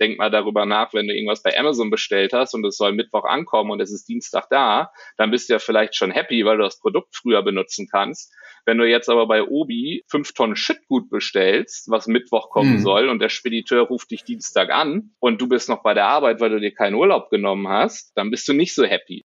denk mal darüber nach, wenn du irgendwas bei Amazon bestellt hast und es soll Mittwoch ankommen und es ist Dienstag da, dann bist du ja vielleicht schon happy, weil du das Produkt früher benutzen kannst. Wenn du jetzt aber bei Obi fünf Tonnen Shitgut bestellst, was Mittwoch kommen mhm. soll und der Spediteur ruft dich Dienstag an und du bist noch bei der Arbeit, weil du dir keinen Urlaub genommen hast, dann bist du nicht so happy.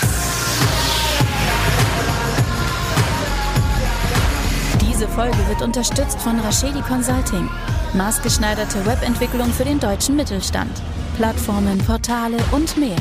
Folge wird unterstützt von Raschedi Consulting. Maßgeschneiderte Webentwicklung für den deutschen Mittelstand. Plattformen, Portale und mehr.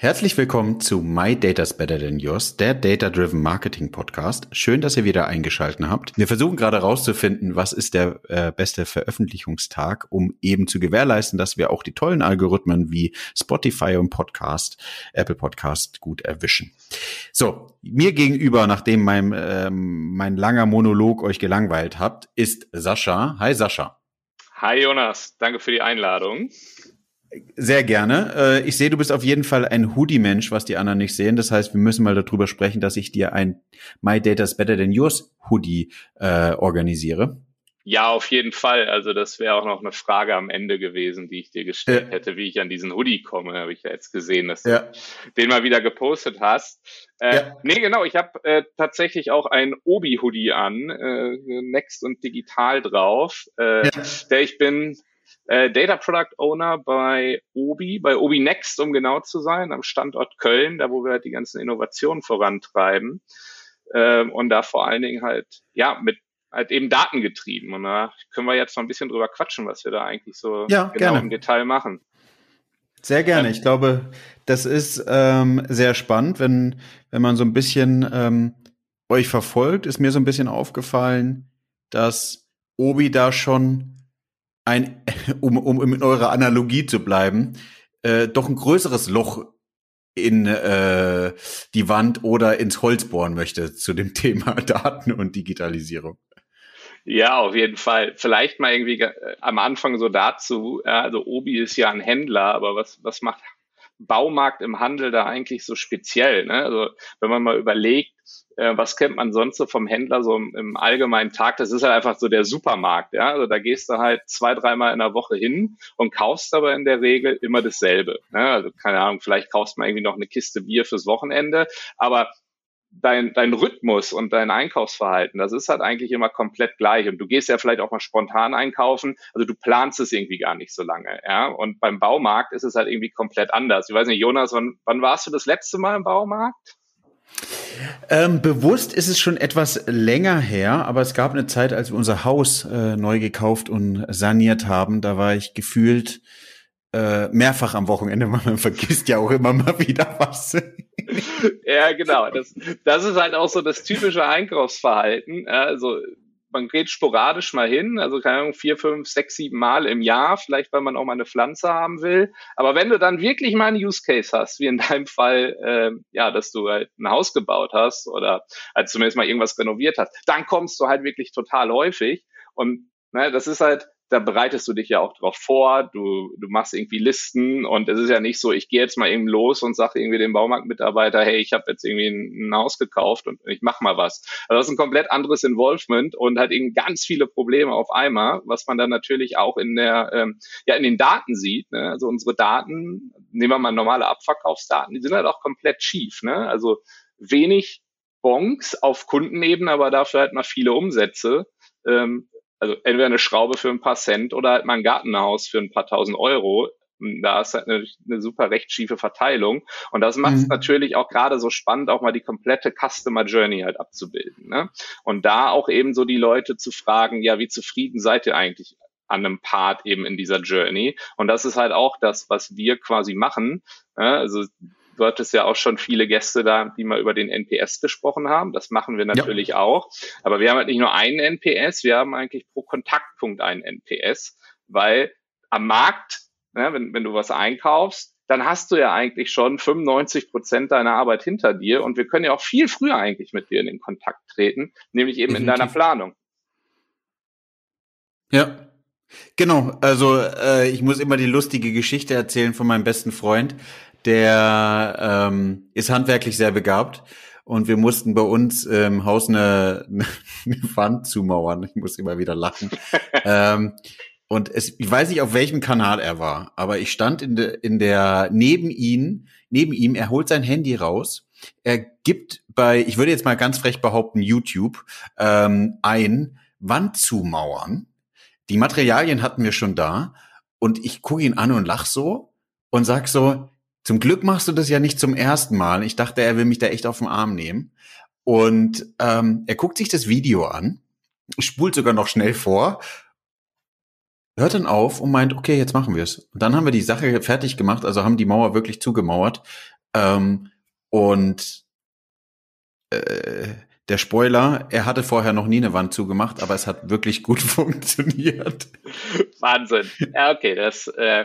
Herzlich willkommen zu My Data's Better Than Yours, der Data Driven Marketing Podcast. Schön, dass ihr wieder eingeschalten habt. Wir versuchen gerade herauszufinden, was ist der äh, beste Veröffentlichungstag, um eben zu gewährleisten, dass wir auch die tollen Algorithmen wie Spotify und Podcast, Apple Podcast gut erwischen. So, mir gegenüber, nachdem mein, ähm, mein langer Monolog euch gelangweilt habt, ist Sascha. Hi Sascha. Hi Jonas, danke für die Einladung. Sehr gerne. Äh, ich sehe, du bist auf jeden Fall ein Hoodie-Mensch, was die anderen nicht sehen. Das heißt, wir müssen mal darüber sprechen, dass ich dir ein My Data's Better Than Yours Hoodie äh, organisiere. Ja, auf jeden Fall. Also das wäre auch noch eine Frage am Ende gewesen, die ich dir gestellt ja. hätte, wie ich an diesen Hoodie komme. Habe ich ja jetzt gesehen, dass ja. du den mal wieder gepostet hast. Äh, ja. Nee, genau. Ich habe äh, tatsächlich auch ein Obi-Hoodie an, äh, Next und Digital drauf. Äh, ja. Der ich bin äh, Data Product Owner bei Obi, bei Obi Next, um genau zu sein, am Standort Köln, da wo wir halt die ganzen Innovationen vorantreiben. Ähm, und da vor allen Dingen halt, ja, mit halt eben Daten getrieben. Und da können wir jetzt noch ein bisschen drüber quatschen, was wir da eigentlich so ja, genau gerne. im Detail machen. Sehr gerne. Ich glaube, das ist ähm, sehr spannend, wenn, wenn man so ein bisschen ähm, euch verfolgt, ist mir so ein bisschen aufgefallen, dass Obi da schon ein, um, um in eurer Analogie zu bleiben, äh, doch ein größeres Loch in äh, die Wand oder ins Holz bohren möchte zu dem Thema Daten und Digitalisierung. Ja, auf jeden Fall. Vielleicht mal irgendwie äh, am Anfang so dazu. Also Obi ist ja ein Händler, aber was, was macht Baumarkt im Handel da eigentlich so speziell? Ne? Also wenn man mal überlegt, äh, was kennt man sonst so vom Händler so im, im, allgemeinen Tag? Das ist halt einfach so der Supermarkt. Ja? Also da gehst du halt zwei, dreimal in der Woche hin und kaufst aber in der Regel immer dasselbe. Ne? Also keine Ahnung, vielleicht kaufst mal irgendwie noch eine Kiste Bier fürs Wochenende, aber dein, dein Rhythmus und dein Einkaufsverhalten, das ist halt eigentlich immer komplett gleich. Und du gehst ja vielleicht auch mal spontan einkaufen. Also du planst es irgendwie gar nicht so lange. Ja? Und beim Baumarkt ist es halt irgendwie komplett anders. Ich weiß nicht, Jonas, wann, wann warst du das letzte Mal im Baumarkt? Ähm, bewusst ist es schon etwas länger her, aber es gab eine Zeit, als wir unser Haus äh, neu gekauft und saniert haben. Da war ich gefühlt äh, mehrfach am Wochenende. Man vergisst ja auch immer mal wieder was. ja, genau. Das, das ist halt auch so das typische Einkaufsverhalten. Also man geht sporadisch mal hin, also keine Ahnung, vier, fünf, sechs, sieben Mal im Jahr, vielleicht weil man auch mal eine Pflanze haben will. Aber wenn du dann wirklich mal einen Use Case hast, wie in deinem Fall, äh, ja, dass du halt ein Haus gebaut hast oder halt zumindest mal irgendwas renoviert hast, dann kommst du halt wirklich total häufig. Und ne, das ist halt, da bereitest du dich ja auch drauf vor, du, du machst irgendwie Listen und es ist ja nicht so, ich gehe jetzt mal eben los und sage irgendwie dem Baumarktmitarbeiter, hey, ich habe jetzt irgendwie ein, ein, Haus gekauft und ich mach mal was. Also das ist ein komplett anderes Involvement und hat eben ganz viele Probleme auf einmal, was man dann natürlich auch in der, ähm, ja, in den Daten sieht. Ne? Also unsere Daten, nehmen wir mal normale Abverkaufsdaten, die sind halt auch komplett schief. Ne? Also wenig Bonks auf Kundenebene, aber dafür halt mal viele Umsätze. Ähm, also entweder eine Schraube für ein paar Cent oder halt mal ein Gartenhaus für ein paar tausend Euro. Da ist halt eine, eine super recht schiefe Verteilung. Und das macht es mhm. natürlich auch gerade so spannend, auch mal die komplette Customer Journey halt abzubilden. Ne? Und da auch eben so die Leute zu fragen, ja, wie zufrieden seid ihr eigentlich an einem Part eben in dieser Journey? Und das ist halt auch das, was wir quasi machen. Ne? Also du hattest ja auch schon viele Gäste da, die mal über den NPS gesprochen haben. Das machen wir natürlich ja. auch. Aber wir haben halt nicht nur einen NPS, wir haben eigentlich pro Kontaktpunkt einen NPS, weil am Markt, ne, wenn, wenn du was einkaufst, dann hast du ja eigentlich schon 95 Prozent deiner Arbeit hinter dir und wir können ja auch viel früher eigentlich mit dir in den Kontakt treten, nämlich eben Definitiv. in deiner Planung. Ja, genau. Also äh, ich muss immer die lustige Geschichte erzählen von meinem besten Freund, der ähm, ist handwerklich sehr begabt und wir mussten bei uns im Haus eine, eine Wand zumauern. Ich muss immer wieder lachen. ähm, und es, ich weiß nicht, auf welchem Kanal er war, aber ich stand in, de, in der, neben ihn, neben ihm, er holt sein Handy raus, er gibt bei, ich würde jetzt mal ganz frech behaupten, YouTube, ähm, ein, Wand zumauern. Die Materialien hatten wir schon da und ich gucke ihn an und lach so und sag so, zum Glück machst du das ja nicht zum ersten Mal. Ich dachte, er will mich da echt auf den Arm nehmen. Und ähm, er guckt sich das Video an, spult sogar noch schnell vor hört dann auf und meint, okay, jetzt machen wir es. Und dann haben wir die Sache fertig gemacht, also haben die Mauer wirklich zugemauert. Ähm, und äh, der Spoiler, er hatte vorher noch nie eine Wand zugemacht, aber es hat wirklich gut funktioniert. Wahnsinn. Ja, okay, das äh,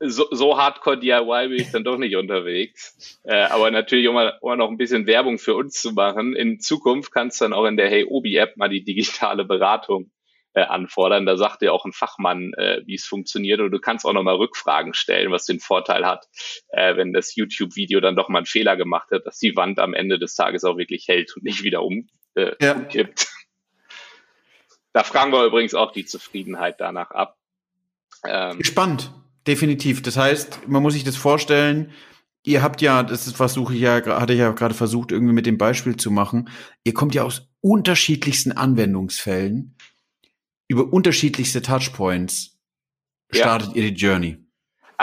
so, so hardcore DIY bin ich dann doch nicht unterwegs. Äh, aber natürlich, um um noch ein bisschen Werbung für uns zu machen, in Zukunft kannst du dann auch in der Hey Obi App mal die digitale Beratung äh, anfordern. Da sagt dir auch ein Fachmann, äh, wie es funktioniert. Und du kannst auch nochmal Rückfragen stellen, was den Vorteil hat, äh, wenn das YouTube-Video dann doch mal einen Fehler gemacht hat, dass die Wand am Ende des Tages auch wirklich hält und nicht wieder um, äh, ja. umkippt. Da fragen wir übrigens auch die Zufriedenheit danach ab. Ähm, Spannend, definitiv. Das heißt, man muss sich das vorstellen, ihr habt ja, das versuche ich ja, hatte ich ja gerade versucht, irgendwie mit dem Beispiel zu machen, ihr kommt ja aus unterschiedlichsten Anwendungsfällen über unterschiedlichste Touchpoints startet ja. ihr die Journey.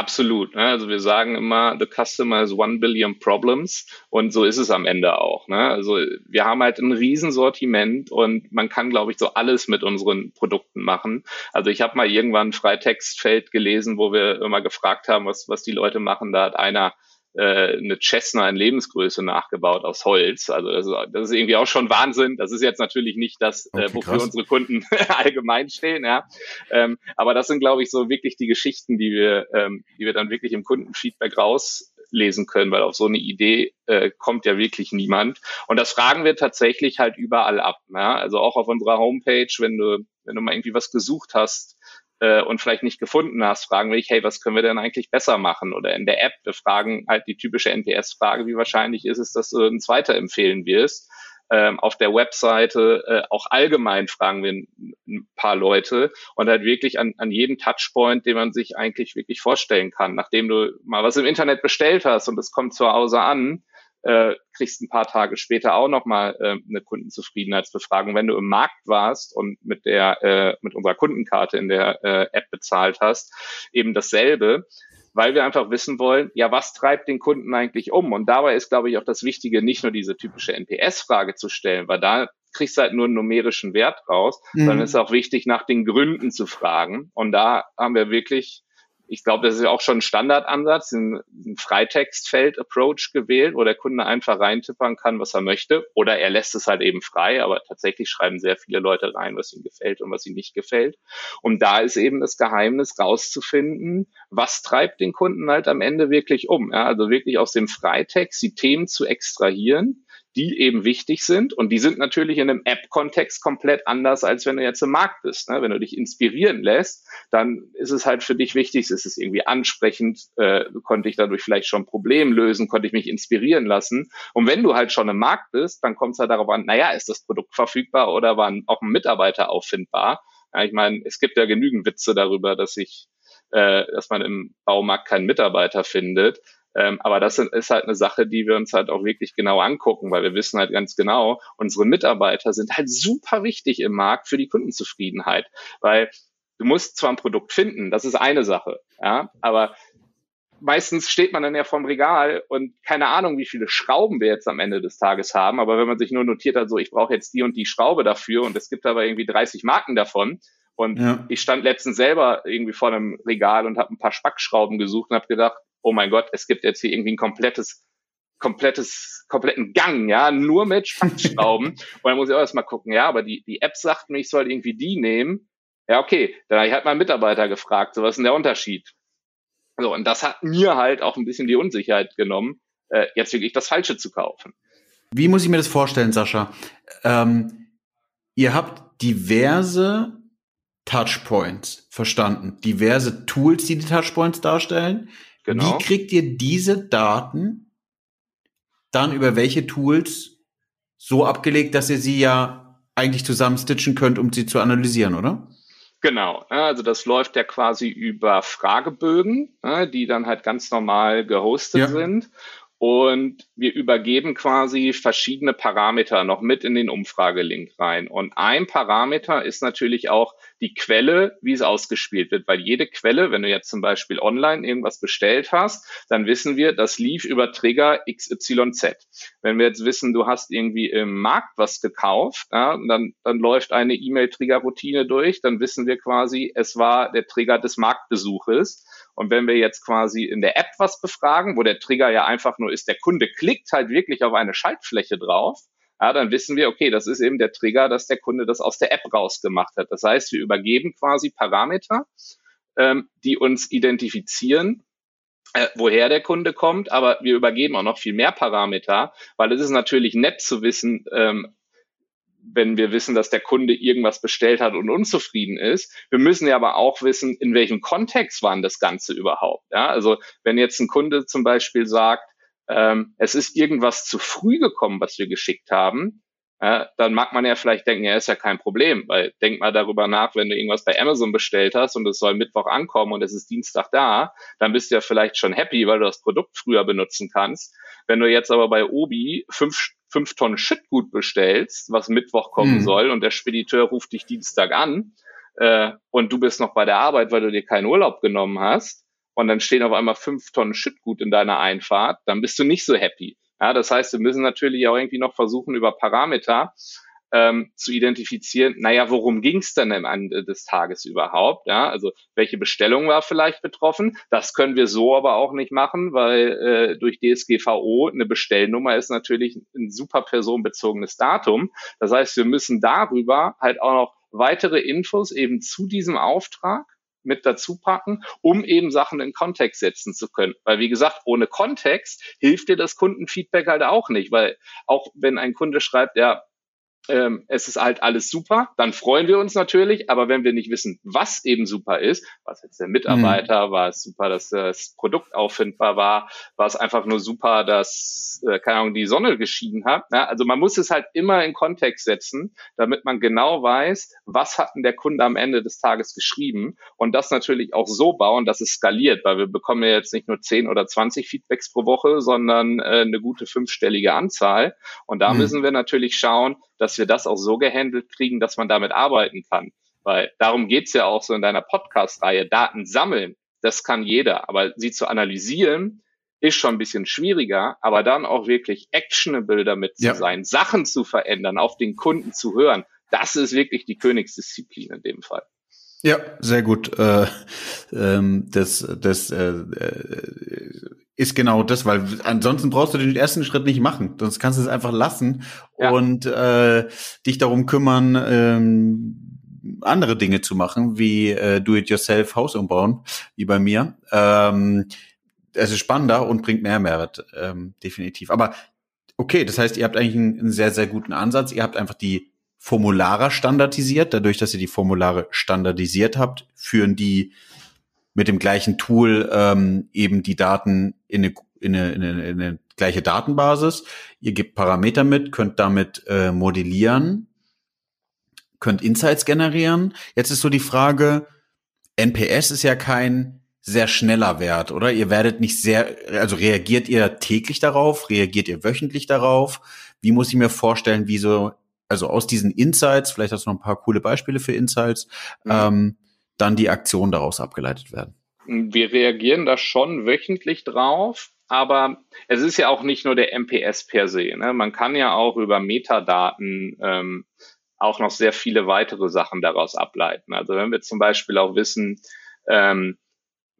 Absolut. Ne? Also wir sagen immer, the customer is one billion problems und so ist es am Ende auch. Ne? Also wir haben halt ein Riesensortiment und man kann, glaube ich, so alles mit unseren Produkten machen. Also ich habe mal irgendwann ein Freitextfeld gelesen, wo wir immer gefragt haben, was, was die Leute machen. Da hat einer äh, eine Cessna in Lebensgröße nachgebaut aus Holz. Also das ist, das ist irgendwie auch schon Wahnsinn. Das ist jetzt natürlich nicht das, äh, okay, äh, wofür krass. unsere Kunden allgemein stehen, ja. Ähm, aber das sind, glaube ich, so wirklich die Geschichten, die wir, ähm, die wir dann wirklich im Kundenfeedback rauslesen können, weil auf so eine Idee äh, kommt ja wirklich niemand. Und das fragen wir tatsächlich halt überall ab. Ja? Also auch auf unserer Homepage, wenn du, wenn du mal irgendwie was gesucht hast, äh, und vielleicht nicht gefunden hast, fragen wir dich, hey, was können wir denn eigentlich besser machen? Oder in der App, wir fragen halt die typische NPS-Frage, wie wahrscheinlich ist es, dass du uns weiterempfehlen wirst? Ähm, auf der Webseite äh, auch allgemein fragen wir ein, paar Leute und halt wirklich an, an jeden Touchpoint, den man sich eigentlich wirklich vorstellen kann. Nachdem du mal was im Internet bestellt hast und es kommt zu Hause an, äh, kriegst ein paar Tage später auch nochmal äh, eine Kundenzufriedenheitsbefragung. Wenn du im Markt warst und mit der äh, mit unserer Kundenkarte in der äh, App bezahlt hast, eben dasselbe, weil wir einfach wissen wollen, ja, was treibt den Kunden eigentlich um? Und dabei ist, glaube ich, auch das Wichtige, nicht nur diese typische NPS-Frage zu stellen, weil da kriegst du halt nur einen numerischen Wert raus, mhm. sondern es ist auch wichtig, nach den Gründen zu fragen. Und da haben wir wirklich ich glaube, das ist auch schon ein Standardansatz, ein, ein Freitextfeld-Approach gewählt, wo der Kunde einfach reintippern kann, was er möchte. Oder er lässt es halt eben frei, aber tatsächlich schreiben sehr viele Leute rein, was ihnen gefällt und was ihnen nicht gefällt. Und da ist eben das Geheimnis rauszufinden, was treibt den Kunden halt am Ende wirklich um. Ja, also wirklich aus dem Freitext die Themen zu extrahieren die eben wichtig sind. Und die sind natürlich in einem App-Kontext komplett anders, als wenn du jetzt im Markt bist. Ne? Wenn du dich inspirieren lässt, dann ist es halt für dich wichtig, ist es irgendwie ansprechend, äh, konnte ich dadurch vielleicht schon ein Problem lösen, konnte ich mich inspirieren lassen. Und wenn du halt schon im Markt bist, dann kommt es halt darauf an, naja, ist das Produkt verfügbar oder war auch ein Mitarbeiter auffindbar? Ja, ich meine, es gibt ja genügend Witze darüber, dass ich äh, dass man im Baumarkt keinen Mitarbeiter findet. Ähm, aber das ist halt eine Sache, die wir uns halt auch wirklich genau angucken, weil wir wissen halt ganz genau, unsere Mitarbeiter sind halt super wichtig im Markt für die Kundenzufriedenheit, weil du musst zwar ein Produkt finden, das ist eine Sache, ja, aber meistens steht man dann ja vorm Regal und keine Ahnung, wie viele Schrauben wir jetzt am Ende des Tages haben, aber wenn man sich nur notiert hat, so ich brauche jetzt die und die Schraube dafür und es gibt aber irgendwie 30 Marken davon, und ja. ich stand letztens selber irgendwie vor einem Regal und habe ein paar Spackschrauben gesucht und habe gedacht, oh mein Gott, es gibt jetzt hier irgendwie ein komplettes komplettes, kompletten Gang, ja, nur mit Spatzschrauben. und dann muss ich auch erstmal gucken, ja, aber die, die App sagt mir, ich soll irgendwie die nehmen. Ja, okay. Dann habe ich halt meinen Mitarbeiter gefragt, so was ist denn der Unterschied? So, und das hat mir halt auch ein bisschen die Unsicherheit genommen, äh, jetzt wirklich das Falsche zu kaufen. Wie muss ich mir das vorstellen, Sascha? Ähm, ihr habt diverse Touchpoints verstanden, diverse Tools, die die Touchpoints darstellen. Genau. Wie kriegt ihr diese Daten dann über welche Tools so abgelegt, dass ihr sie ja eigentlich zusammenstitchen könnt, um sie zu analysieren, oder? Genau, also das läuft ja quasi über Fragebögen, die dann halt ganz normal gehostet ja. sind. Und wir übergeben quasi verschiedene Parameter noch mit in den Umfragelink rein. Und ein Parameter ist natürlich auch die Quelle, wie es ausgespielt wird. Weil jede Quelle, wenn du jetzt zum Beispiel online irgendwas bestellt hast, dann wissen wir, das lief über Trigger XYZ. Wenn wir jetzt wissen, du hast irgendwie im Markt was gekauft, ja, dann, dann läuft eine E-Mail-Trigger-Routine durch, dann wissen wir quasi, es war der Trigger des Marktbesuches. Und wenn wir jetzt quasi in der App was befragen, wo der Trigger ja einfach nur ist, der Kunde klickt halt wirklich auf eine Schaltfläche drauf, ja, dann wissen wir, okay, das ist eben der Trigger, dass der Kunde das aus der App rausgemacht hat. Das heißt, wir übergeben quasi Parameter, ähm, die uns identifizieren, äh, woher der Kunde kommt, aber wir übergeben auch noch viel mehr Parameter, weil es ist natürlich nett zu wissen, ähm, wenn wir wissen, dass der Kunde irgendwas bestellt hat und unzufrieden ist. Wir müssen ja aber auch wissen, in welchem Kontext war das Ganze überhaupt. Ja? Also wenn jetzt ein Kunde zum Beispiel sagt, ähm, es ist irgendwas zu früh gekommen, was wir geschickt haben, äh, dann mag man ja vielleicht denken, ja, ist ja kein Problem, weil denk mal darüber nach, wenn du irgendwas bei Amazon bestellt hast und es soll Mittwoch ankommen und es ist Dienstag da, dann bist du ja vielleicht schon happy, weil du das Produkt früher benutzen kannst. Wenn du jetzt aber bei Obi fünf fünf Tonnen Shitgut bestellst, was Mittwoch kommen hm. soll und der Spediteur ruft dich Dienstag an äh, und du bist noch bei der Arbeit, weil du dir keinen Urlaub genommen hast und dann stehen auf einmal fünf Tonnen Shitgut in deiner Einfahrt, dann bist du nicht so happy. Ja, das heißt, wir müssen natürlich auch irgendwie noch versuchen, über Parameter ähm, zu identifizieren, naja, worum ging es denn am Ende des Tages überhaupt? Ja, also welche Bestellung war vielleicht betroffen? Das können wir so aber auch nicht machen, weil äh, durch DSGVO eine Bestellnummer ist natürlich ein super personenbezogenes Datum. Das heißt, wir müssen darüber halt auch noch weitere Infos eben zu diesem Auftrag mit dazu packen, um eben Sachen in Kontext setzen zu können. Weil wie gesagt, ohne Kontext hilft dir das Kundenfeedback halt auch nicht, weil auch wenn ein Kunde schreibt, ja, ähm, es ist halt alles super, dann freuen wir uns natürlich, aber wenn wir nicht wissen, was eben super ist, was jetzt der Mitarbeiter, mhm. war es super, dass das Produkt auffindbar war, war es einfach nur super, dass, äh, keine Ahnung, die Sonne geschieden hat. Ja? Also man muss es halt immer in Kontext setzen, damit man genau weiß, was hat denn der Kunde am Ende des Tages geschrieben und das natürlich auch so bauen, dass es skaliert, weil wir bekommen ja jetzt nicht nur 10 oder 20 Feedbacks pro Woche, sondern äh, eine gute fünfstellige Anzahl und da mhm. müssen wir natürlich schauen, dass wir das auch so gehandelt kriegen, dass man damit arbeiten kann. Weil darum geht's ja auch so in deiner Podcast-Reihe. Daten sammeln, das kann jeder. Aber sie zu analysieren, ist schon ein bisschen schwieriger, aber dann auch wirklich actionable damit ja. zu sein, Sachen zu verändern, auf den Kunden zu hören, das ist wirklich die Königsdisziplin in dem Fall. Ja, sehr gut. Äh, ähm, das das äh, äh, ist genau das, weil ansonsten brauchst du den ersten Schritt nicht machen. Sonst kannst du es einfach lassen ja. und äh, dich darum kümmern, ähm, andere Dinge zu machen, wie äh, Do-it-yourself Haus umbauen, wie bei mir. Ähm, es ist spannender und bringt mehr Mehrwert, ähm, definitiv. Aber okay, das heißt, ihr habt eigentlich einen, einen sehr, sehr guten Ansatz. Ihr habt einfach die Formulare standardisiert. Dadurch, dass ihr die Formulare standardisiert habt, führen die mit dem gleichen Tool ähm, eben die Daten in eine, in, eine, in, eine, in eine gleiche Datenbasis. Ihr gebt Parameter mit, könnt damit äh, modellieren, könnt Insights generieren. Jetzt ist so die Frage, NPS ist ja kein sehr schneller Wert, oder? Ihr werdet nicht sehr, also reagiert ihr täglich darauf? Reagiert ihr wöchentlich darauf? Wie muss ich mir vorstellen, wie so also aus diesen Insights, vielleicht hast du noch ein paar coole Beispiele für Insights, mhm. ähm, dann die Aktionen daraus abgeleitet werden. Wir reagieren da schon wöchentlich drauf, aber es ist ja auch nicht nur der MPS per se. Ne? Man kann ja auch über Metadaten ähm, auch noch sehr viele weitere Sachen daraus ableiten. Also wenn wir zum Beispiel auch wissen, ähm,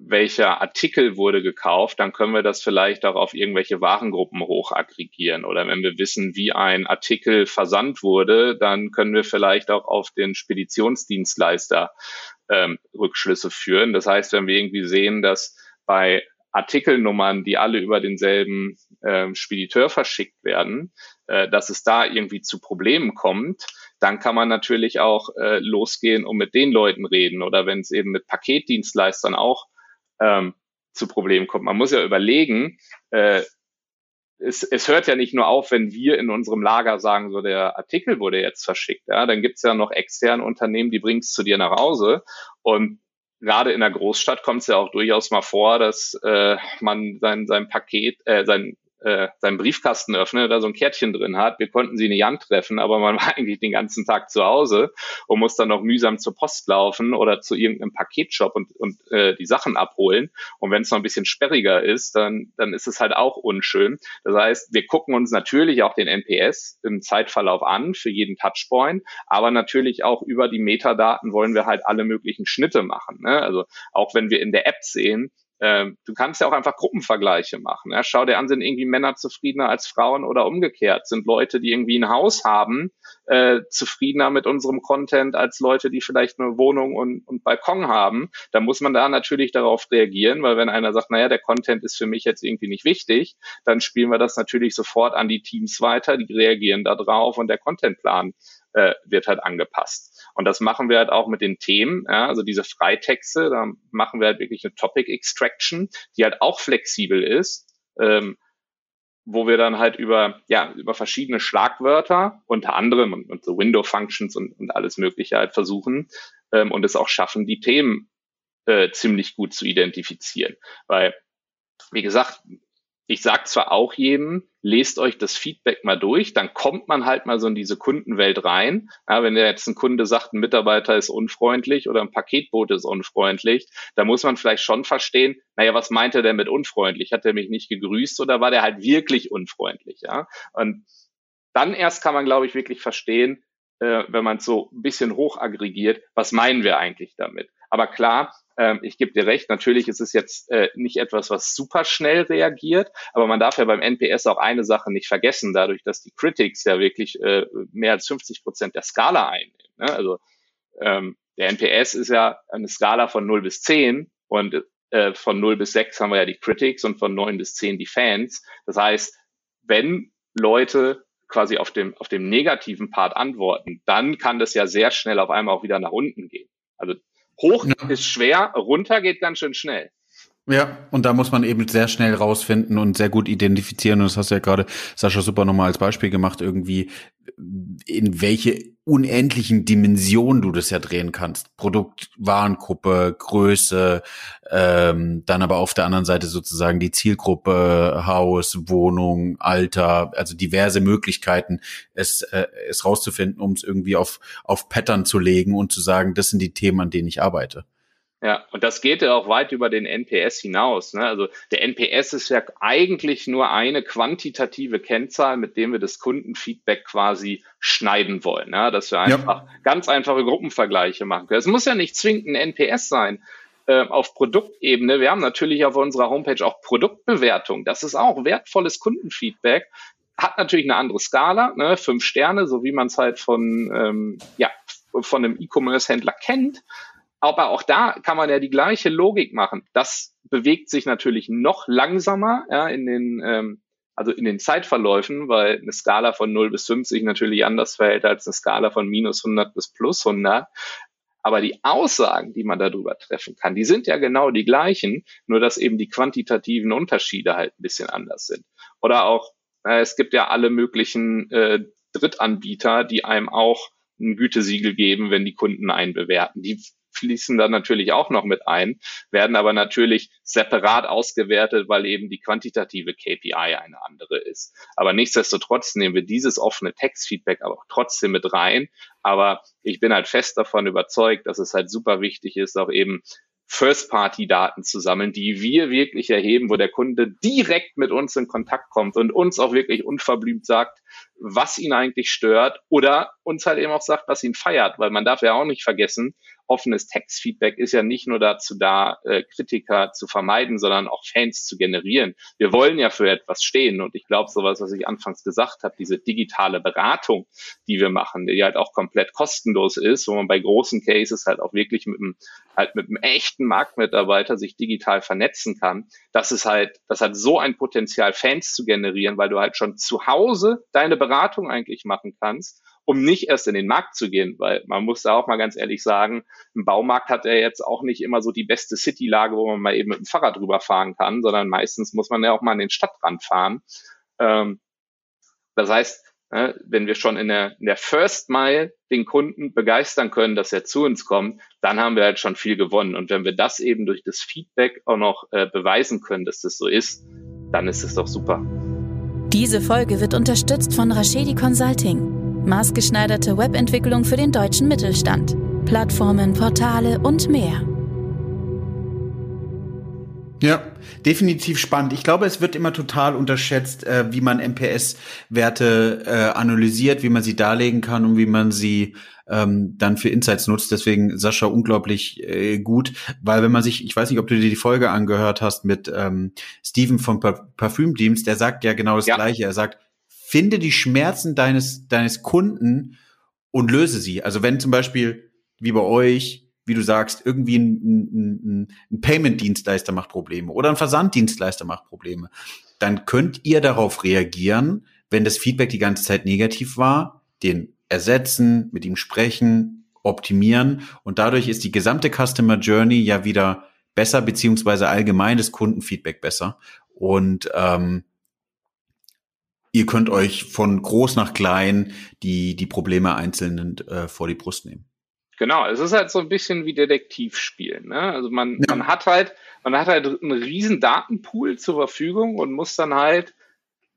welcher Artikel wurde gekauft, dann können wir das vielleicht auch auf irgendwelche Warengruppen hochaggregieren. Oder wenn wir wissen, wie ein Artikel versandt wurde, dann können wir vielleicht auch auf den Speditionsdienstleister ähm, Rückschlüsse führen. Das heißt, wenn wir irgendwie sehen, dass bei Artikelnummern, die alle über denselben äh, Spediteur verschickt werden, äh, dass es da irgendwie zu Problemen kommt, dann kann man natürlich auch äh, losgehen und mit den Leuten reden. Oder wenn es eben mit Paketdienstleistern auch ähm, zu Problemen kommt. Man muss ja überlegen, äh, es, es hört ja nicht nur auf, wenn wir in unserem Lager sagen, so der Artikel wurde jetzt verschickt. Ja, dann gibt's ja noch externe Unternehmen, die bringen es zu dir nach Hause. Und gerade in der Großstadt kommt es ja auch durchaus mal vor, dass äh, man sein, sein Paket, äh, sein äh, seinen Briefkasten öffnet, da so ein Kärtchen drin hat. Wir konnten sie nicht antreffen, aber man war eigentlich den ganzen Tag zu Hause und muss dann noch mühsam zur Post laufen oder zu irgendeinem Paketshop und, und äh, die Sachen abholen. Und wenn es noch ein bisschen sperriger ist, dann, dann ist es halt auch unschön. Das heißt, wir gucken uns natürlich auch den NPS im Zeitverlauf an für jeden Touchpoint, aber natürlich auch über die Metadaten wollen wir halt alle möglichen Schnitte machen. Ne? Also auch wenn wir in der App sehen, ähm, du kannst ja auch einfach Gruppenvergleiche machen. Ja? Schau dir an, sind irgendwie Männer zufriedener als Frauen oder umgekehrt? Sind Leute, die irgendwie ein Haus haben, äh, zufriedener mit unserem Content als Leute, die vielleicht eine Wohnung und, und Balkon haben? Da muss man da natürlich darauf reagieren, weil wenn einer sagt, naja, der Content ist für mich jetzt irgendwie nicht wichtig, dann spielen wir das natürlich sofort an die Teams weiter, die reagieren da drauf und der Contentplan äh, wird halt angepasst. Und das machen wir halt auch mit den Themen, ja, also diese Freitexte, da machen wir halt wirklich eine Topic Extraction, die halt auch flexibel ist, ähm, wo wir dann halt über, ja, über verschiedene Schlagwörter, unter anderem und, und so Window Functions und, und alles Mögliche halt versuchen ähm, und es auch schaffen, die Themen äh, ziemlich gut zu identifizieren. Weil, wie gesagt, ich sage zwar auch jedem, lest euch das Feedback mal durch, dann kommt man halt mal so in diese Kundenwelt rein. Ja, wenn jetzt ein Kunde sagt, ein Mitarbeiter ist unfreundlich oder ein Paketbote ist unfreundlich, da muss man vielleicht schon verstehen, naja, was meint er denn mit unfreundlich? Hat er mich nicht gegrüßt oder war der halt wirklich unfreundlich? Ja? Und dann erst kann man, glaube ich, wirklich verstehen, äh, wenn man es so ein bisschen hoch aggregiert, was meinen wir eigentlich damit? Aber klar, ich gebe dir recht, natürlich ist es jetzt äh, nicht etwas, was super schnell reagiert, aber man darf ja beim NPS auch eine Sache nicht vergessen, dadurch, dass die Critics ja wirklich äh, mehr als 50 Prozent der Skala einnehmen. Ne? Also ähm, der NPS ist ja eine Skala von 0 bis 10 und äh, von 0 bis 6 haben wir ja die Critics und von 9 bis 10 die Fans. Das heißt, wenn Leute quasi auf dem, auf dem negativen Part antworten, dann kann das ja sehr schnell auf einmal auch wieder nach unten gehen. Also Hoch ja. ist schwer, runter geht ganz schön schnell. Ja, und da muss man eben sehr schnell rausfinden und sehr gut identifizieren. Und das hast du ja gerade, Sascha, super nochmal als Beispiel gemacht, irgendwie, in welche unendlichen Dimensionen du das ja drehen kannst. Produkt, Warengruppe, Größe, ähm, dann aber auf der anderen Seite sozusagen die Zielgruppe, Haus, Wohnung, Alter, also diverse Möglichkeiten, es, äh, es rauszufinden, um es irgendwie auf, auf Pattern zu legen und zu sagen, das sind die Themen, an denen ich arbeite. Ja, und das geht ja auch weit über den NPS hinaus. Ne? Also der NPS ist ja eigentlich nur eine quantitative Kennzahl, mit dem wir das Kundenfeedback quasi schneiden wollen. Ne? Dass wir einfach ja. ganz einfache Gruppenvergleiche machen können. Es muss ja nicht zwingend ein NPS sein äh, auf Produktebene. Wir haben natürlich auf unserer Homepage auch Produktbewertung. Das ist auch wertvolles Kundenfeedback. Hat natürlich eine andere Skala, ne? fünf Sterne, so wie man es halt von, ähm, ja, von einem E-Commerce-Händler kennt. Aber auch da kann man ja die gleiche Logik machen. Das bewegt sich natürlich noch langsamer ja, in den, ähm, also in den Zeitverläufen, weil eine Skala von 0 bis 50 natürlich anders verhält als eine Skala von minus 100 bis plus 100. Aber die Aussagen, die man darüber treffen kann, die sind ja genau die gleichen, nur dass eben die quantitativen Unterschiede halt ein bisschen anders sind. Oder auch, äh, es gibt ja alle möglichen äh, Drittanbieter, die einem auch ein Gütesiegel geben, wenn die Kunden einen bewerten. Die fließen da natürlich auch noch mit ein, werden aber natürlich separat ausgewertet, weil eben die quantitative KPI eine andere ist. Aber nichtsdestotrotz nehmen wir dieses offene Textfeedback aber auch trotzdem mit rein. Aber ich bin halt fest davon überzeugt, dass es halt super wichtig ist, auch eben First-Party-Daten zu sammeln, die wir wirklich erheben, wo der Kunde direkt mit uns in Kontakt kommt und uns auch wirklich unverblümt sagt, was ihn eigentlich stört oder uns halt eben auch sagt, was ihn feiert, weil man darf ja auch nicht vergessen, offenes Textfeedback ist ja nicht nur dazu da, äh, Kritiker zu vermeiden, sondern auch Fans zu generieren. Wir wollen ja für etwas stehen und ich glaube, sowas, was ich anfangs gesagt habe, diese digitale Beratung, die wir machen, die halt auch komplett kostenlos ist, wo man bei großen Cases halt auch wirklich mit einem halt mit einem echten Marktmitarbeiter sich digital vernetzen kann, das ist halt, das hat so ein Potenzial, Fans zu generieren, weil du halt schon zu Hause deine Beratung eigentlich machen kannst um nicht erst in den Markt zu gehen, weil man muss da auch mal ganz ehrlich sagen, ein Baumarkt hat ja jetzt auch nicht immer so die beste City-Lage, wo man mal eben mit dem Fahrrad drüber fahren kann, sondern meistens muss man ja auch mal an den Stadtrand fahren. Ähm, das heißt, ne, wenn wir schon in der, in der First Mile den Kunden begeistern können, dass er zu uns kommt, dann haben wir halt schon viel gewonnen. Und wenn wir das eben durch das Feedback auch noch äh, beweisen können, dass das so ist, dann ist es doch super. Diese Folge wird unterstützt von Rashedi Consulting. Maßgeschneiderte Webentwicklung für den deutschen Mittelstand. Plattformen, Portale und mehr. Ja, definitiv spannend. Ich glaube, es wird immer total unterschätzt, äh, wie man MPS-Werte äh, analysiert, wie man sie darlegen kann und wie man sie ähm, dann für Insights nutzt. Deswegen Sascha unglaublich äh, gut, weil wenn man sich, ich weiß nicht, ob du dir die Folge angehört hast mit ähm, Steven vom Parfümdienst, der sagt ja genau das ja. Gleiche. Er sagt, finde die Schmerzen deines, deines Kunden und löse sie. Also wenn zum Beispiel, wie bei euch, wie du sagst, irgendwie ein, ein, ein Payment-Dienstleister macht Probleme oder ein Versanddienstleister macht Probleme, dann könnt ihr darauf reagieren, wenn das Feedback die ganze Zeit negativ war, den ersetzen, mit ihm sprechen, optimieren und dadurch ist die gesamte Customer Journey ja wieder besser, beziehungsweise allgemeines Kundenfeedback besser. Und ähm, ihr könnt euch von groß nach klein die, die Probleme einzeln äh, vor die Brust nehmen. Genau, es ist halt so ein bisschen wie Detektivspielen. Ne? Also man, ja. man hat halt, man hat halt einen riesen Datenpool zur Verfügung und muss dann halt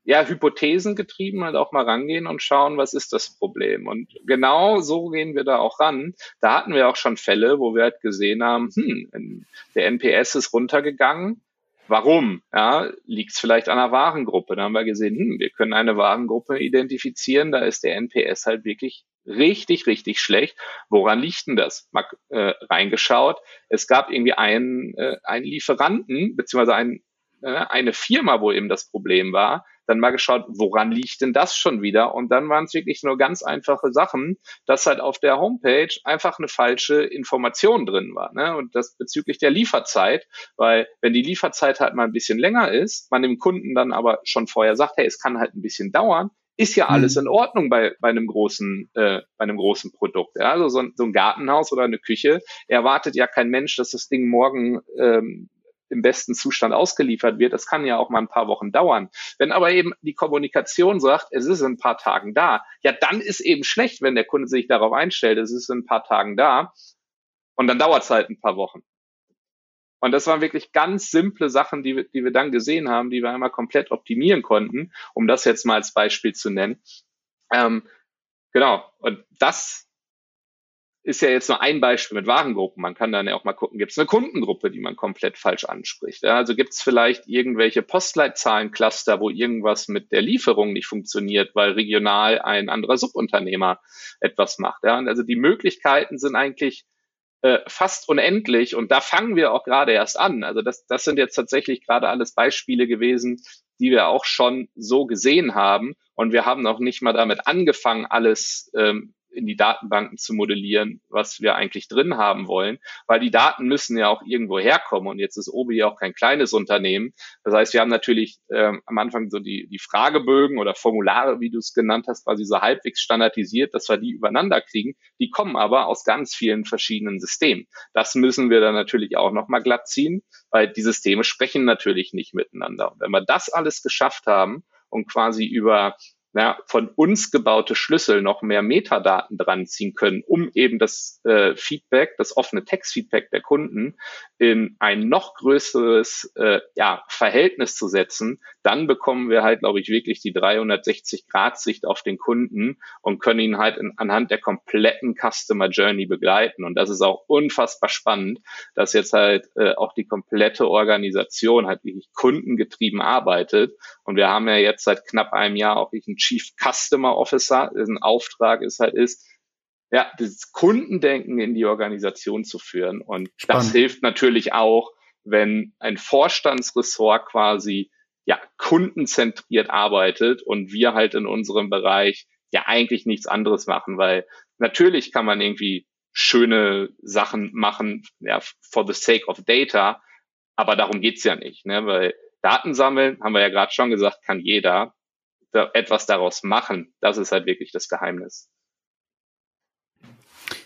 ja, Hypothesen getrieben halt auch mal rangehen und schauen, was ist das Problem. Und genau so gehen wir da auch ran. Da hatten wir auch schon Fälle, wo wir halt gesehen haben, hm, der NPS ist runtergegangen, Warum? Ja, Liegt es vielleicht an einer Warengruppe? Da haben wir gesehen, hm, wir können eine Warengruppe identifizieren, da ist der NPS halt wirklich richtig, richtig schlecht. Woran liegt denn das? Mal äh, reingeschaut. Es gab irgendwie einen, äh, einen Lieferanten, beziehungsweise einen, äh, eine Firma, wo eben das Problem war, dann mal geschaut, woran liegt denn das schon wieder? Und dann waren es wirklich nur ganz einfache Sachen, dass halt auf der Homepage einfach eine falsche Information drin war. Ne? Und das bezüglich der Lieferzeit, weil wenn die Lieferzeit halt mal ein bisschen länger ist, man dem Kunden dann aber schon vorher sagt, hey, es kann halt ein bisschen dauern, ist ja alles mhm. in Ordnung bei, bei einem großen, äh, bei einem großen Produkt. Ja? Also so ein, so ein Gartenhaus oder eine Küche erwartet ja kein Mensch, dass das Ding morgen ähm, im besten Zustand ausgeliefert wird. Das kann ja auch mal ein paar Wochen dauern. Wenn aber eben die Kommunikation sagt, es ist in ein paar Tagen da, ja, dann ist eben schlecht, wenn der Kunde sich darauf einstellt, es ist in ein paar Tagen da. Und dann dauert es halt ein paar Wochen. Und das waren wirklich ganz simple Sachen, die wir, die wir dann gesehen haben, die wir einmal komplett optimieren konnten, um das jetzt mal als Beispiel zu nennen. Ähm, genau. Und das ist ja jetzt nur ein Beispiel mit Warengruppen. Man kann dann ja auch mal gucken, gibt es eine Kundengruppe, die man komplett falsch anspricht. Ja, also gibt es vielleicht irgendwelche Postleitzahlencluster, wo irgendwas mit der Lieferung nicht funktioniert, weil regional ein anderer Subunternehmer etwas macht. Ja, und also die Möglichkeiten sind eigentlich äh, fast unendlich und da fangen wir auch gerade erst an. Also das, das sind jetzt tatsächlich gerade alles Beispiele gewesen, die wir auch schon so gesehen haben. Und wir haben noch nicht mal damit angefangen, alles ähm, in die Datenbanken zu modellieren, was wir eigentlich drin haben wollen, weil die Daten müssen ja auch irgendwo herkommen und jetzt ist Obi ja auch kein kleines Unternehmen. Das heißt, wir haben natürlich ähm, am Anfang so die, die Fragebögen oder Formulare, wie du es genannt hast, quasi so halbwegs standardisiert, dass wir die übereinander kriegen. Die kommen aber aus ganz vielen verschiedenen Systemen. Das müssen wir dann natürlich auch nochmal glatt ziehen, weil die Systeme sprechen natürlich nicht miteinander. Und wenn wir das alles geschafft haben und quasi über ja, von uns gebaute Schlüssel noch mehr Metadaten dran ziehen können, um eben das äh, Feedback, das offene Textfeedback der Kunden in ein noch größeres äh, ja, Verhältnis zu setzen, dann bekommen wir halt, glaube ich, wirklich die 360-Grad-Sicht auf den Kunden und können ihn halt in, anhand der kompletten Customer Journey begleiten. Und das ist auch unfassbar spannend, dass jetzt halt äh, auch die komplette Organisation halt wirklich kundengetrieben arbeitet. Und wir haben ja jetzt seit knapp einem Jahr auch wirklich einen Chief Customer Officer, dessen Auftrag ist halt ist, ja, das Kundendenken in die Organisation zu führen. Und Spannend. das hilft natürlich auch, wenn ein Vorstandsressort quasi ja kundenzentriert arbeitet und wir halt in unserem Bereich ja eigentlich nichts anderes machen, weil natürlich kann man irgendwie schöne Sachen machen, ja, for the sake of data, aber darum geht's ja nicht, ne? weil Daten sammeln, haben wir ja gerade schon gesagt, kann jeder da etwas daraus machen. Das ist halt wirklich das Geheimnis.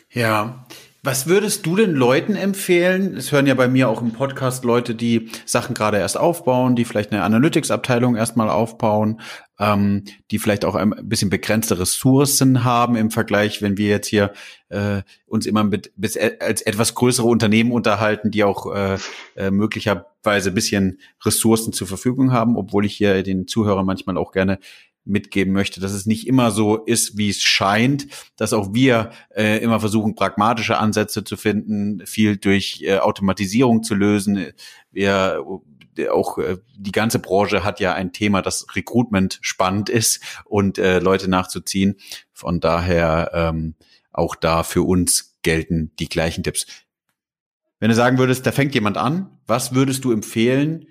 Ja. Was würdest du den Leuten empfehlen? Es hören ja bei mir auch im Podcast Leute, die Sachen gerade erst aufbauen, die vielleicht eine Analytics-Abteilung erstmal aufbauen, ähm, die vielleicht auch ein bisschen begrenzte Ressourcen haben im Vergleich, wenn wir jetzt hier äh, uns immer mit, bis, äh, als etwas größere Unternehmen unterhalten, die auch äh, äh, möglicherweise bisschen Ressourcen zur Verfügung haben, obwohl ich hier den Zuhörern manchmal auch gerne mitgeben möchte, dass es nicht immer so ist, wie es scheint, dass auch wir äh, immer versuchen, pragmatische Ansätze zu finden, viel durch äh, Automatisierung zu lösen. Wir auch äh, die ganze Branche hat ja ein Thema, das Recruitment spannend ist und äh, Leute nachzuziehen. Von daher ähm, auch da für uns gelten die gleichen Tipps. Wenn du sagen würdest, da fängt jemand an, was würdest du empfehlen?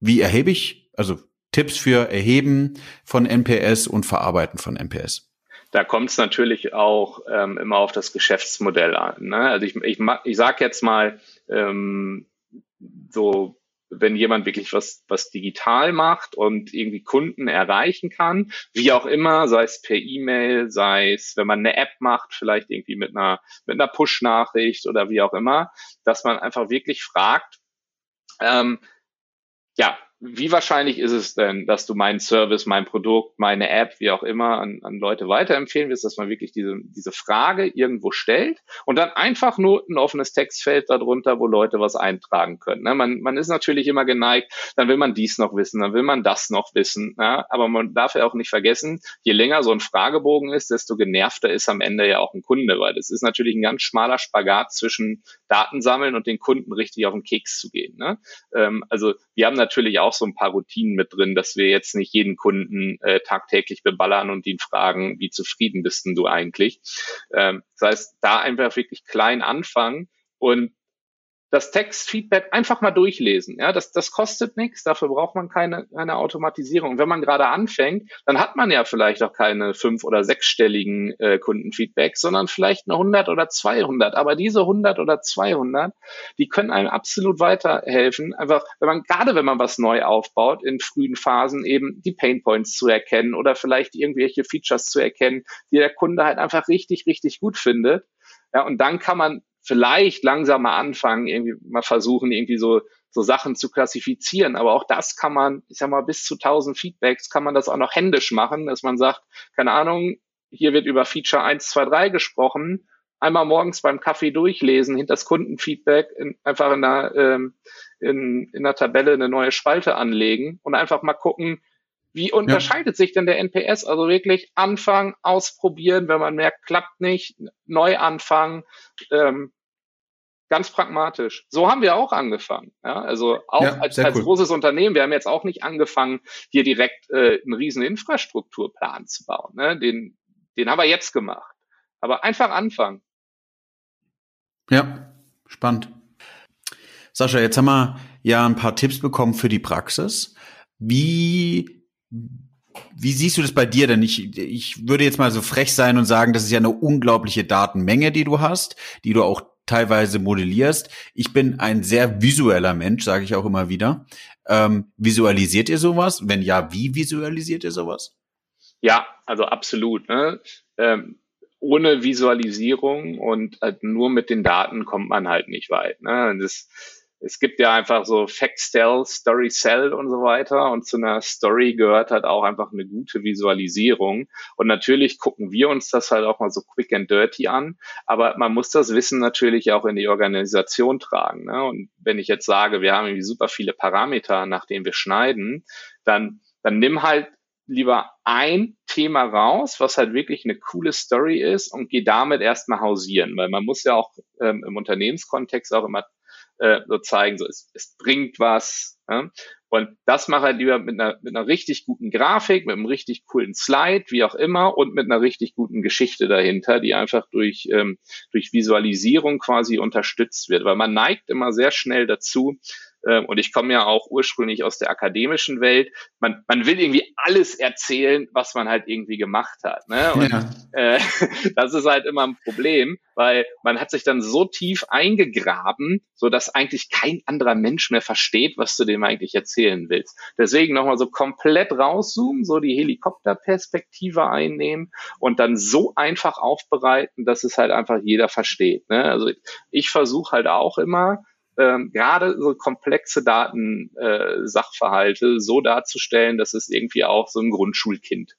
Wie erhebe ich, also Tipps für Erheben von NPS und Verarbeiten von NPS? Da kommt es natürlich auch ähm, immer auf das Geschäftsmodell an. Ne? Also ich, ich, ich sage jetzt mal, ähm, so wenn jemand wirklich was, was digital macht und irgendwie Kunden erreichen kann, wie auch immer, sei es per E-Mail, sei es, wenn man eine App macht, vielleicht irgendwie mit einer, mit einer Push-Nachricht oder wie auch immer, dass man einfach wirklich fragt, ähm, ja, wie wahrscheinlich ist es denn, dass du meinen Service, mein Produkt, meine App, wie auch immer, an, an Leute weiterempfehlen wirst, dass man wirklich diese, diese Frage irgendwo stellt und dann einfach nur ein offenes Textfeld darunter, wo Leute was eintragen können. Ne? Man, man ist natürlich immer geneigt, dann will man dies noch wissen, dann will man das noch wissen. Ja? Aber man darf ja auch nicht vergessen, je länger so ein Fragebogen ist, desto genervter ist am Ende ja auch ein Kunde, weil das ist natürlich ein ganz schmaler Spagat zwischen Daten sammeln und den Kunden richtig auf den Keks zu gehen. Ne? Ähm, also wir haben natürlich auch so ein paar Routinen mit drin, dass wir jetzt nicht jeden Kunden äh, tagtäglich beballern und ihn fragen, wie zufrieden bist denn du eigentlich? Ähm, das heißt, da einfach wirklich klein anfangen und das Textfeedback einfach mal durchlesen. Ja, das, das kostet nichts, dafür braucht man keine, keine Automatisierung. Und wenn man gerade anfängt, dann hat man ja vielleicht auch keine fünf- oder sechsstelligen äh, Kundenfeedbacks, sondern vielleicht eine 100 oder 200. Aber diese 100 oder 200, die können einem absolut weiterhelfen. Einfach, wenn man, gerade wenn man was neu aufbaut, in frühen Phasen eben die Painpoints zu erkennen oder vielleicht irgendwelche Features zu erkennen, die der Kunde halt einfach richtig, richtig gut findet. Ja, und dann kann man vielleicht langsam mal anfangen, irgendwie mal versuchen, irgendwie so, so Sachen zu klassifizieren. Aber auch das kann man, ich sag mal, bis zu 1000 Feedbacks kann man das auch noch händisch machen, dass man sagt, keine Ahnung, hier wird über Feature 1, 2, 3 gesprochen. Einmal morgens beim Kaffee durchlesen, hinter das Kundenfeedback in, einfach in der, ähm, in, in der Tabelle eine neue Spalte anlegen und einfach mal gucken, wie unterscheidet ja. sich denn der NPS? Also wirklich anfangen, ausprobieren, wenn man merkt, klappt nicht, neu anfangen, ähm, ganz pragmatisch. So haben wir auch angefangen. Ja? Also auch ja, als, als cool. großes Unternehmen, wir haben jetzt auch nicht angefangen, hier direkt äh, einen riesen Infrastrukturplan zu bauen. Ne? Den, den haben wir jetzt gemacht. Aber einfach anfangen. Ja, spannend. Sascha, jetzt haben wir ja ein paar Tipps bekommen für die Praxis. Wie wie siehst du das bei dir denn? Ich, ich würde jetzt mal so frech sein und sagen, das ist ja eine unglaubliche Datenmenge, die du hast, die du auch teilweise modellierst. Ich bin ein sehr visueller Mensch, sage ich auch immer wieder. Ähm, visualisiert ihr sowas? Wenn ja, wie visualisiert ihr sowas? Ja, also absolut. Ne? Ähm, ohne Visualisierung und halt nur mit den Daten kommt man halt nicht weit. Ne? Das, es gibt ja einfach so Fact Tell, Story Sell und so weiter. Und zu einer Story gehört halt auch einfach eine gute Visualisierung. Und natürlich gucken wir uns das halt auch mal so quick and dirty an. Aber man muss das Wissen natürlich auch in die Organisation tragen. Ne? Und wenn ich jetzt sage, wir haben irgendwie super viele Parameter, nach denen wir schneiden, dann, dann nimm halt lieber ein Thema raus, was halt wirklich eine coole Story ist und geh damit erstmal hausieren, weil man muss ja auch ähm, im Unternehmenskontext auch immer äh, so zeigen, so es, es bringt was. Ja? Und das mache halt lieber mit einer, mit einer richtig guten Grafik, mit einem richtig coolen Slide, wie auch immer, und mit einer richtig guten Geschichte dahinter, die einfach durch, ähm, durch Visualisierung quasi unterstützt wird. Weil man neigt immer sehr schnell dazu, ähm, und ich komme ja auch ursprünglich aus der akademischen Welt. Man, man will irgendwie alles erzählen, was man halt irgendwie gemacht hat. Ne? Und ja. äh, das ist halt immer ein Problem, weil man hat sich dann so tief eingegraben, so dass eigentlich kein anderer Mensch mehr versteht, was du dem eigentlich erzählen willst. Deswegen nochmal so komplett rauszoomen, so die Helikopterperspektive einnehmen und dann so einfach aufbereiten, dass es halt einfach jeder versteht. Ne? Also ich versuche halt auch immer, ähm, gerade so komplexe Daten-Sachverhalte äh, so darzustellen, dass es irgendwie auch so ein Grundschulkind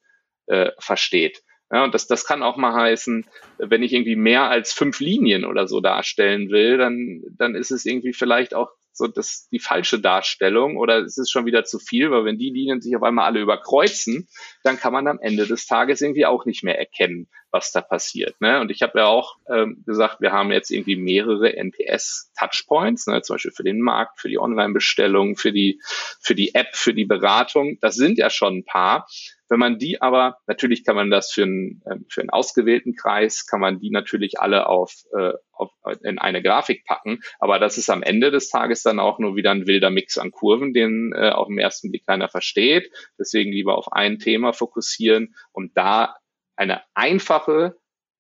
äh, versteht. Ja, und das, das kann auch mal heißen, wenn ich irgendwie mehr als fünf Linien oder so darstellen will, dann, dann ist es irgendwie vielleicht auch so das die falsche Darstellung oder es ist schon wieder zu viel, weil wenn die Linien sich auf einmal alle überkreuzen, dann kann man am Ende des Tages irgendwie auch nicht mehr erkennen, was da passiert. Ne? Und ich habe ja auch ähm, gesagt, wir haben jetzt irgendwie mehrere NPS-Touchpoints, ne? zum Beispiel für den Markt, für die Online-Bestellung, für die, für die App, für die Beratung. Das sind ja schon ein paar. Wenn man die aber, natürlich kann man das für einen, ähm, für einen ausgewählten Kreis, kann man die natürlich alle auf, äh, auf, in eine Grafik packen. Aber das ist am Ende des Tages dann auch nur wieder ein wilder Mix an Kurven, den äh, auf den ersten Blick keiner versteht. Deswegen lieber auf ein Thema fokussieren und da eine einfache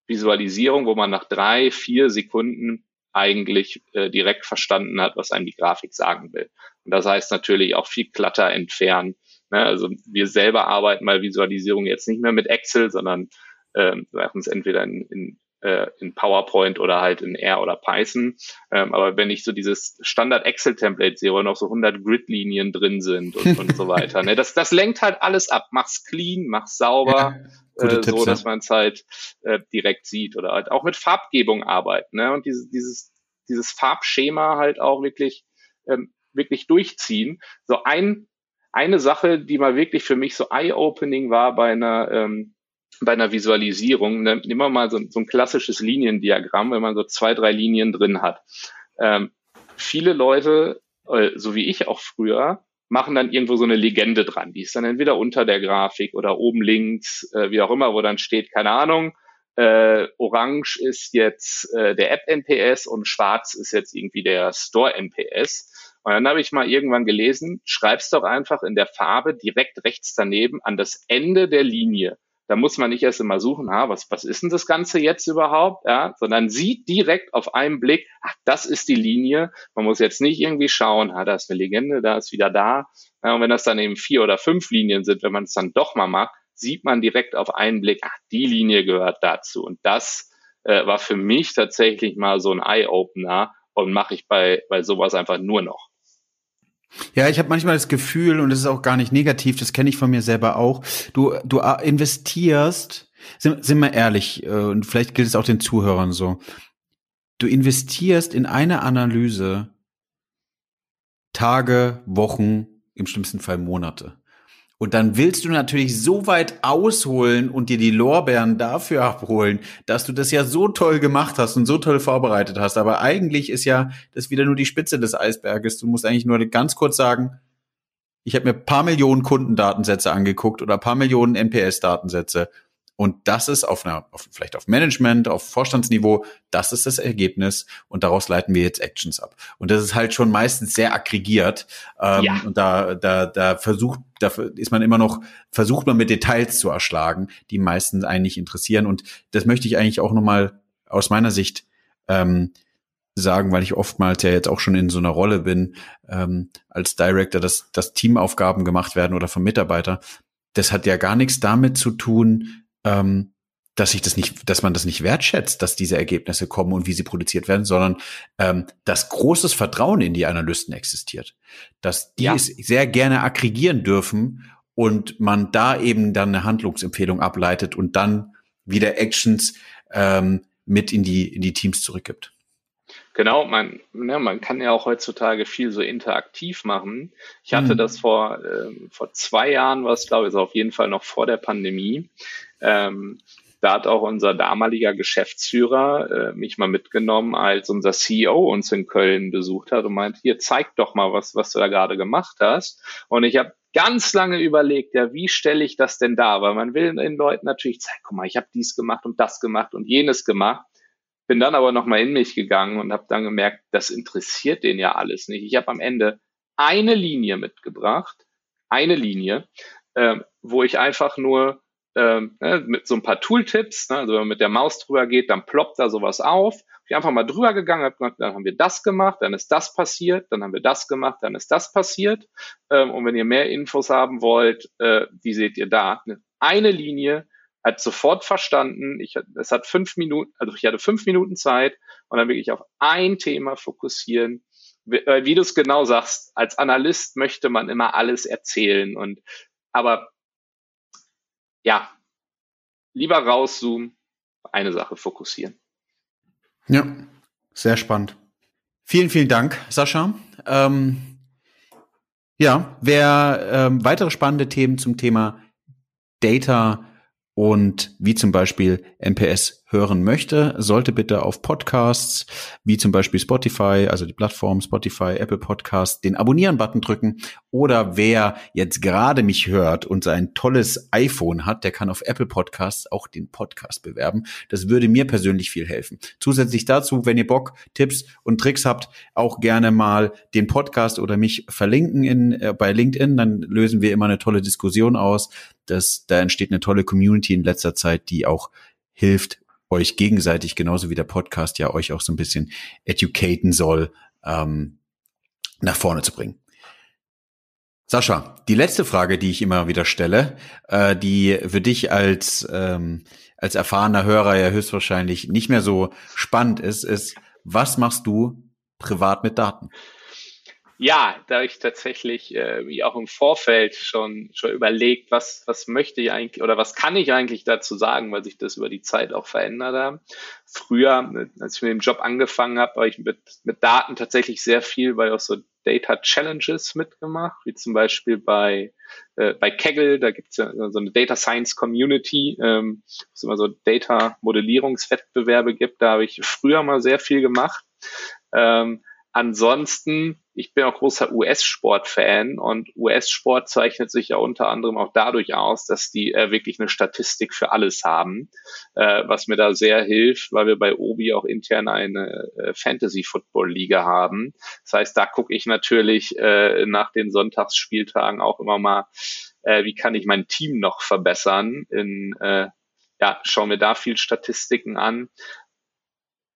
Visualisierung, wo man nach drei, vier Sekunden eigentlich äh, direkt verstanden hat, was einem die Grafik sagen will. Und das heißt natürlich auch viel Klatter entfernen, Ne? Also wir selber arbeiten bei Visualisierung jetzt nicht mehr mit Excel, sondern ähm, machen es entweder in, in, äh, in PowerPoint oder halt in R oder Python. Ähm, aber wenn ich so dieses Standard Excel-Template sehe, wo noch so 100 Grid-Linien drin sind und, und so weiter, ne? das, das lenkt halt alles ab. Mach's clean, mach's sauber. Ja, äh, so, dass man es halt äh, direkt sieht oder halt auch mit Farbgebung arbeiten ne? und dieses, dieses, dieses Farbschema halt auch wirklich ähm, wirklich durchziehen. So ein eine Sache, die mal wirklich für mich so eye-opening war bei einer, ähm, bei einer Visualisierung, ne, nehmen wir mal so, so, ein klassisches Liniendiagramm, wenn man so zwei, drei Linien drin hat. Ähm, viele Leute, äh, so wie ich auch früher, machen dann irgendwo so eine Legende dran. Die ist dann entweder unter der Grafik oder oben links, äh, wie auch immer, wo dann steht, keine Ahnung, äh, orange ist jetzt äh, der App-NPS und schwarz ist jetzt irgendwie der Store-NPS. Und dann habe ich mal irgendwann gelesen, schreib's doch einfach in der Farbe direkt rechts daneben an das Ende der Linie. Da muss man nicht erst immer suchen, ha, was, was ist denn das Ganze jetzt überhaupt, ja, sondern sieht direkt auf einen Blick, ach, das ist die Linie. Man muss jetzt nicht irgendwie schauen, ha, da ist eine Legende, da ist wieder da. Ja, und wenn das dann eben vier oder fünf Linien sind, wenn man es dann doch mal macht, sieht man direkt auf einen Blick, ach, die Linie gehört dazu. Und das äh, war für mich tatsächlich mal so ein Eye-Opener und mache ich bei, bei sowas einfach nur noch. Ja, ich habe manchmal das Gefühl, und das ist auch gar nicht negativ, das kenne ich von mir selber auch, du, du investierst, sind, sind wir ehrlich, äh, und vielleicht gilt es auch den Zuhörern so, du investierst in eine Analyse Tage, Wochen, im schlimmsten Fall Monate. Und dann willst du natürlich so weit ausholen und dir die Lorbeeren dafür abholen, dass du das ja so toll gemacht hast und so toll vorbereitet hast. Aber eigentlich ist ja das wieder nur die Spitze des Eisberges. Du musst eigentlich nur ganz kurz sagen, ich habe mir paar Millionen Kundendatensätze angeguckt oder paar Millionen NPS-Datensätze und das ist auf einer, auf, vielleicht auf Management, auf Vorstandsniveau, das ist das Ergebnis und daraus leiten wir jetzt Actions ab. Und das ist halt schon meistens sehr aggregiert. Ähm, ja. Und da, da, da versucht, da ist man immer noch, versucht man mit Details zu erschlagen, die meistens eigentlich interessieren. Und das möchte ich eigentlich auch nochmal aus meiner Sicht ähm, sagen, weil ich oftmals ja jetzt auch schon in so einer Rolle bin, ähm, als Director, dass, dass Teamaufgaben gemacht werden oder vom Mitarbeiter. Das hat ja gar nichts damit zu tun, ähm, dass ich das nicht, dass man das nicht wertschätzt, dass diese Ergebnisse kommen und wie sie produziert werden, sondern ähm, dass großes Vertrauen in die Analysten existiert, dass die ja. es sehr gerne aggregieren dürfen und man da eben dann eine Handlungsempfehlung ableitet und dann wieder Actions ähm, mit in die in die Teams zurückgibt. Genau, man, ne, man kann ja auch heutzutage viel so interaktiv machen. Ich hatte mhm. das vor, äh, vor zwei Jahren, was glaube ich, also auf jeden Fall noch vor der Pandemie. Ähm, da hat auch unser damaliger Geschäftsführer äh, mich mal mitgenommen, als unser CEO uns in Köln besucht hat und meint, hier zeig doch mal, was, was du da gerade gemacht hast. Und ich habe ganz lange überlegt, ja, wie stelle ich das denn da? Weil man will den Leuten natürlich zeigen, guck mal, ich habe dies gemacht und das gemacht und jenes gemacht. Bin dann aber nochmal in mich gegangen und habe dann gemerkt, das interessiert den ja alles nicht. Ich habe am Ende eine Linie mitgebracht, eine Linie, äh, wo ich einfach nur ähm, ne, mit so ein paar Tooltips, ne, also wenn man mit der Maus drüber geht, dann ploppt da sowas auf. Ich einfach mal drüber gegangen, hab gesagt, dann haben wir das gemacht, dann ist das passiert, dann haben wir das gemacht, dann ist das passiert. Ähm, und wenn ihr mehr Infos haben wollt, äh, die seht ihr da. Eine Linie, hat sofort verstanden, ich, es hat fünf Minuten, also ich hatte fünf Minuten Zeit und dann wirklich auf ein Thema fokussieren. Wie, äh, wie du es genau sagst, als Analyst möchte man immer alles erzählen und aber ja, lieber rauszoomen, eine Sache fokussieren. Ja, sehr spannend. Vielen, vielen Dank, Sascha. Ähm, ja, wer ähm, weitere spannende Themen zum Thema Data und wie zum Beispiel NPS hören möchte, sollte bitte auf Podcasts wie zum Beispiel Spotify, also die Plattform Spotify, Apple Podcasts, den Abonnieren-Button drücken. Oder wer jetzt gerade mich hört und sein tolles iPhone hat, der kann auf Apple Podcasts auch den Podcast bewerben. Das würde mir persönlich viel helfen. Zusätzlich dazu, wenn ihr Bock, Tipps und Tricks habt, auch gerne mal den Podcast oder mich verlinken in, äh, bei LinkedIn. Dann lösen wir immer eine tolle Diskussion aus. Das, da entsteht eine tolle Community in letzter Zeit, die auch hilft, euch gegenseitig, genauso wie der Podcast ja euch auch so ein bisschen educaten soll, ähm, nach vorne zu bringen. Sascha, die letzte Frage, die ich immer wieder stelle, äh, die für dich als, ähm, als erfahrener Hörer ja höchstwahrscheinlich nicht mehr so spannend ist, ist, was machst du privat mit Daten? Ja, da ich tatsächlich äh, auch im Vorfeld schon schon überlegt, was was möchte ich eigentlich oder was kann ich eigentlich dazu sagen, weil sich das über die Zeit auch verändert hat. Früher, als ich mit dem Job angefangen habe, habe ich mit mit Daten tatsächlich sehr viel bei auch so Data Challenges mitgemacht, wie zum Beispiel bei äh, bei Kaggle, da gibt's ja so eine Data Science Community, ähm, wo es immer so Data Modellierungswettbewerbe gibt. Da habe ich früher mal sehr viel gemacht. Ähm, ansonsten ich bin auch großer US-Sport-Fan und US-Sport zeichnet sich ja unter anderem auch dadurch aus, dass die äh, wirklich eine Statistik für alles haben, äh, was mir da sehr hilft, weil wir bei Obi auch intern eine äh, Fantasy-Football-Liga haben. Das heißt, da gucke ich natürlich äh, nach den Sonntagsspieltagen auch immer mal, äh, wie kann ich mein Team noch verbessern in äh, ja, schauen wir da viel Statistiken an.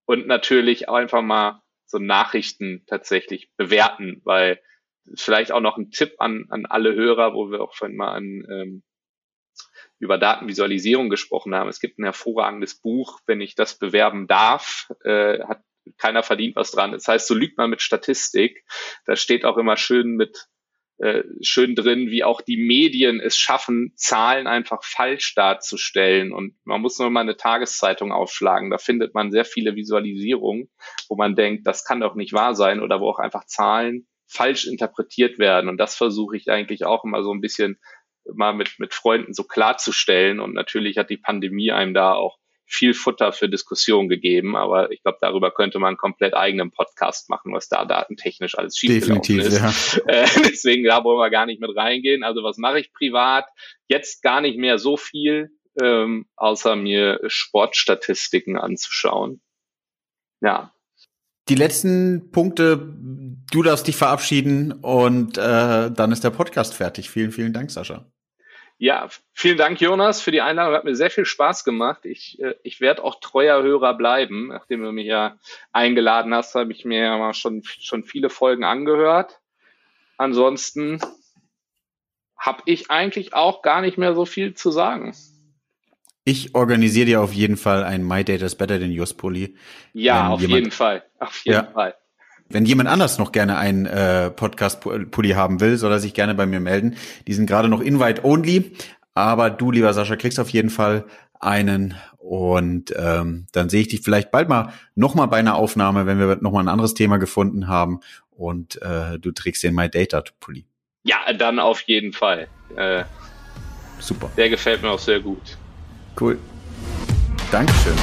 Und natürlich auch einfach mal so Nachrichten tatsächlich bewerten, weil vielleicht auch noch ein Tipp an, an alle Hörer, wo wir auch vorhin mal an, ähm, über Datenvisualisierung gesprochen haben. Es gibt ein hervorragendes Buch, wenn ich das bewerben darf, äh, hat keiner verdient was dran. Das heißt, so lügt man mit Statistik. Da steht auch immer schön mit äh, schön drin, wie auch die Medien es schaffen, Zahlen einfach falsch darzustellen. Und man muss nur mal eine Tageszeitung aufschlagen. Da findet man sehr viele Visualisierungen, wo man denkt, das kann doch nicht wahr sein oder wo auch einfach Zahlen falsch interpretiert werden. Und das versuche ich eigentlich auch immer so ein bisschen mal mit, mit Freunden so klarzustellen. Und natürlich hat die Pandemie einem da auch viel Futter für Diskussion gegeben, aber ich glaube, darüber könnte man einen komplett eigenen Podcast machen, was da datentechnisch alles schiefgelaufen ist. Ja. Äh, deswegen, da wollen wir gar nicht mit reingehen. Also was mache ich privat? Jetzt gar nicht mehr so viel, ähm, außer mir Sportstatistiken anzuschauen. Ja. Die letzten Punkte, du darfst dich verabschieden und äh, dann ist der Podcast fertig. Vielen, vielen Dank, Sascha. Ja, vielen Dank, Jonas, für die Einladung. Hat mir sehr viel Spaß gemacht. Ich, äh, ich werde auch treuer Hörer bleiben. Nachdem du mich ja eingeladen hast, habe ich mir ja schon, schon viele Folgen angehört. Ansonsten habe ich eigentlich auch gar nicht mehr so viel zu sagen. Ich organisiere dir auf jeden Fall ein My Data is Better than Yours Pulli. Ja, auf jemand, jeden Fall. Auf jeden ja, Fall. Wenn jemand anders noch gerne einen äh, Podcast-Pulli haben will, soll er sich gerne bei mir melden. Die sind gerade noch invite-only, aber du, lieber Sascha, kriegst auf jeden Fall einen und ähm, dann sehe ich dich vielleicht bald mal noch mal bei einer Aufnahme, wenn wir noch mal ein anderes Thema gefunden haben und äh, du trägst den My Data Pulli. Ja, dann auf jeden Fall. Äh, Super. Der gefällt mir auch sehr gut. Cool. Dankeschön.